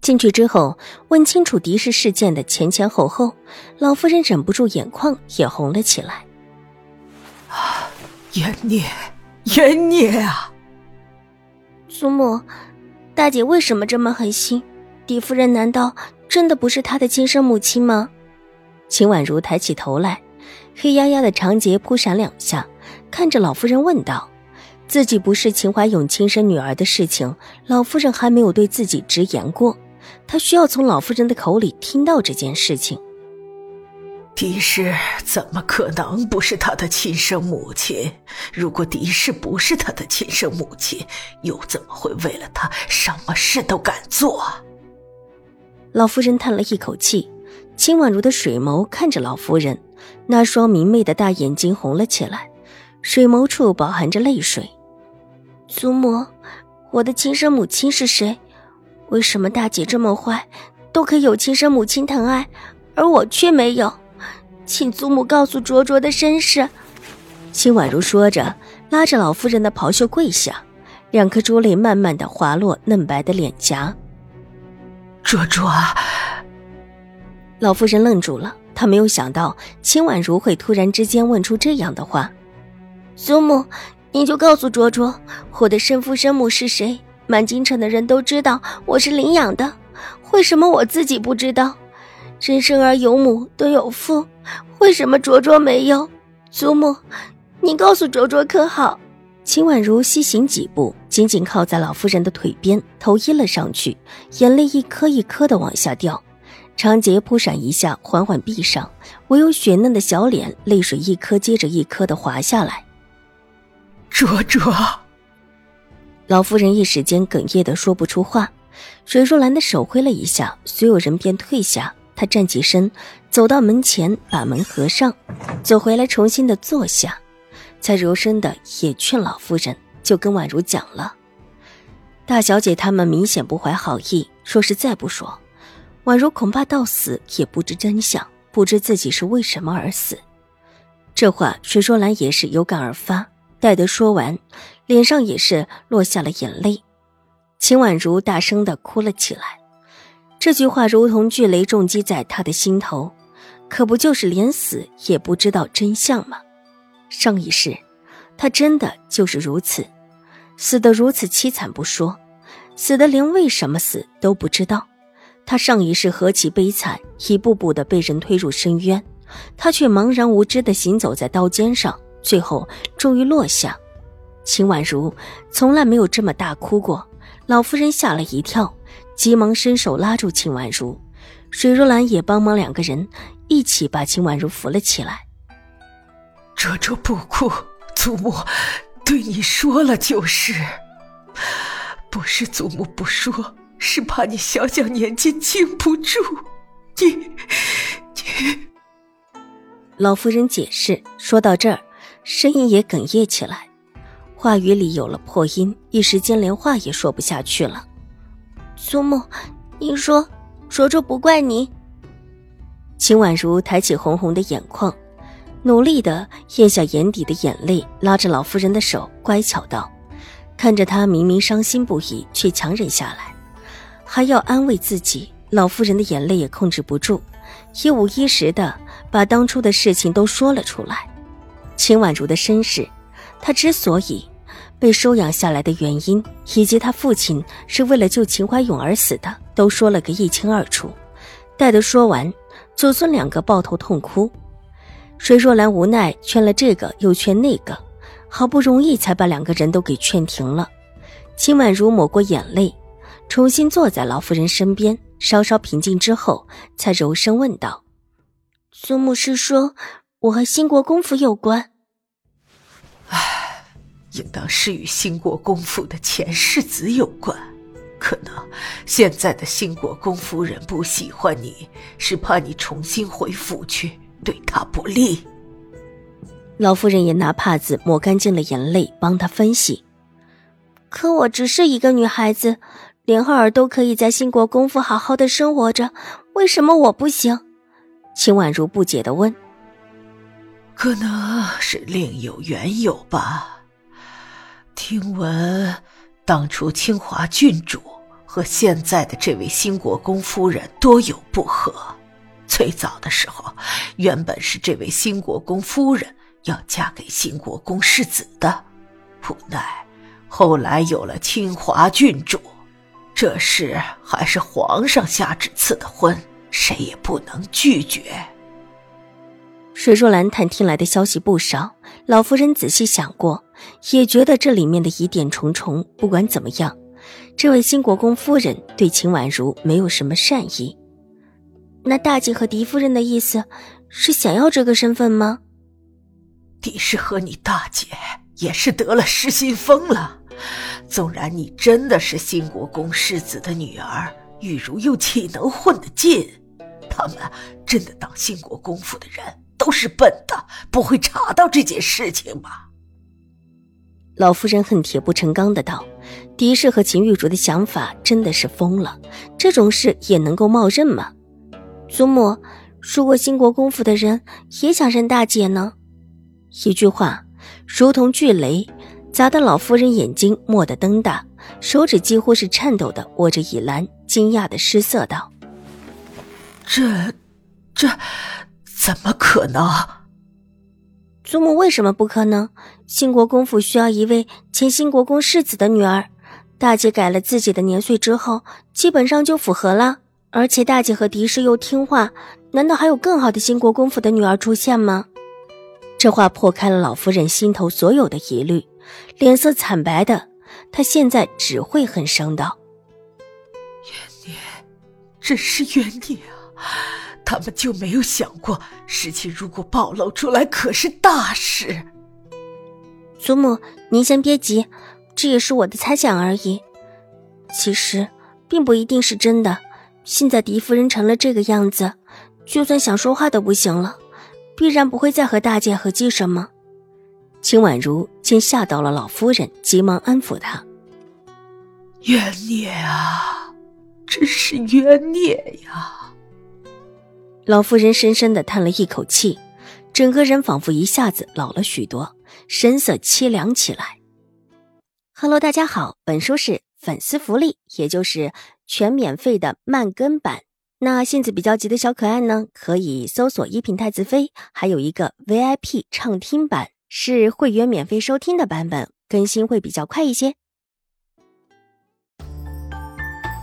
进去之后，问清楚狄氏事件的前前后后，老夫人忍不住眼眶也红了起来。啊，冤孽，冤孽啊！祖母，大姐为什么这么狠心？狄夫人难道真的不是她的亲生母亲吗？秦婉如抬起头来，黑压压的长睫扑闪两下，看着老夫人问道：“自己不是秦怀勇亲生女儿的事情，老夫人还没有对自己直言过。”他需要从老夫人的口里听到这件事情。狄氏怎么可能不是他的亲生母亲？如果狄氏不是他的亲生母亲，又怎么会为了他什么事都敢做？老夫人叹了一口气，秦婉如的水眸看着老夫人，那双明媚的大眼睛红了起来，水眸处饱含着泪水。祖母，我的亲生母亲是谁？为什么大姐这么坏，都可以有亲生母亲疼爱，而我却没有？请祖母告诉卓卓的身世。秦婉如说着，拉着老夫人的袍袖跪下，两颗珠泪慢慢的滑落嫩白的脸颊。卓卓，老夫人愣住了，她没有想到秦婉如会突然之间问出这样的话。祖母，您就告诉卓卓，我的生父生母是谁？满京城的人都知道我是领养的，为什么我自己不知道？人生而有母都有父，为什么卓卓没有？祖母，你告诉卓卓可好？秦婉如西行几步，紧紧靠在老夫人的腿边，头依了上去，眼泪一颗一颗的往下掉，长睫扑闪一下，缓缓闭上，唯有雪嫩的小脸，泪水一颗接着一颗的滑下来。卓卓。老夫人一时间哽咽的说不出话，水若兰的手挥了一下，所有人便退下。她站起身，走到门前，把门合上，走回来，重新的坐下，才柔声的也劝老夫人，就跟婉如讲了。大小姐他们明显不怀好意，说是再不说，婉如恐怕到死也不知真相，不知自己是为什么而死。这话水若兰也是有感而发，待得说完。脸上也是落下了眼泪，秦婉如大声的哭了起来。这句话如同巨雷重击在她的心头，可不就是连死也不知道真相吗？上一世，他真的就是如此，死得如此凄惨不说，死的连为什么死都不知道。他上一世何其悲惨，一步步的被人推入深渊，他却茫然无知的行走在刀尖上，最后终于落下。秦婉如从来没有这么大哭过，老夫人吓了一跳，急忙伸手拉住秦婉如，水若兰也帮忙，两个人一起把秦婉如扶了起来。卓卓不哭，祖母对你说了就是，不是祖母不说，是怕你小小年纪经不住，你你。老夫人解释说到这儿，声音也哽咽起来。话语里有了破音，一时间连话也说不下去了。祖母，您说卓卓不怪你。秦婉如抬起红红的眼眶，努力的咽下眼底的眼泪，拉着老夫人的手，乖巧道：“看着她明明伤心不已，却强忍下来，还要安慰自己。”老夫人的眼泪也控制不住，一五一十的把当初的事情都说了出来。秦婉如的身世。他之所以被收养下来的原因，以及他父亲是为了救秦怀勇而死的，都说了个一清二楚。待得说完，祖孙两个抱头痛哭。水若兰无奈劝了这个又劝那个，好不容易才把两个人都给劝停了。秦婉如抹过眼泪，重新坐在老夫人身边，稍稍平静之后，才柔声问道：“祖母是说我和兴国公府有关？”应当是与兴国公府的前世子有关。可能现在的兴国公夫人不喜欢你，是怕你重新回府去对她不利。老夫人也拿帕子抹干净了眼泪，帮她分析。可我只是一个女孩子，连浩儿都可以在兴国公府好好的生活着，为什么我不行？秦婉如不解的问。可能是另有缘由吧。听闻当初清华郡主和现在的这位新国公夫人多有不和，最早的时候，原本是这位新国公夫人。要嫁给新国公世子的，无奈后来有了清华郡主，这事还是皇上下旨赐的婚，谁也不能拒绝。水若兰探听来的消息不少，老夫人仔细想过，也觉得这里面的疑点重重。不管怎么样，这位新国公夫人对秦婉如没有什么善意。那大姐和狄夫人的意思是想要这个身份吗？狄氏和你大姐也是得了失心疯了。纵然你真的是新国公世子的女儿，玉茹又岂能混得进？他们真的当新国公府的人都是笨的，不会查到这件事情吧？老夫人恨铁不成钢的道：“狄氏和秦玉竹的想法真的是疯了，这种事也能够冒认吗？”祖母，如果兴国公府的人也想认大姐呢？一句话，如同巨雷，砸得老夫人眼睛蓦地瞪大，手指几乎是颤抖的握着倚栏，惊讶的失色道：“这，这，怎么可能？祖母为什么不可能？兴国公府需要一位前兴国公世子的女儿，大姐改了自己的年岁之后，基本上就符合了。而且大姐和狄氏又听话，难道还有更好的兴国公府的女儿出现吗？”这话破开了老夫人心头所有的疑虑，脸色惨白的她现在只会恨声道：“冤孽，真是冤孽啊！他们就没有想过，事情如果暴露出来，可是大事。”祖母，您先别急，这也是我的猜想而已。其实，并不一定是真的。现在狄夫人成了这个样子，就算想说话都不行了。必然不会再和大姐合计什么。秦婉如见吓到了老夫人，急忙安抚她：“冤孽啊，真是冤孽呀！”老夫人深深的叹了一口气，整个人仿佛一下子老了许多，神色凄凉起来。Hello，大家好，本书是粉丝福利，也就是全免费的慢更版。那性子比较急的小可爱呢，可以搜索“一品太子妃”，还有一个 VIP 畅听版，是会员免费收听的版本，更新会比较快一些。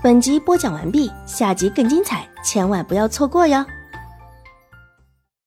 本集播讲完毕，下集更精彩，千万不要错过哟。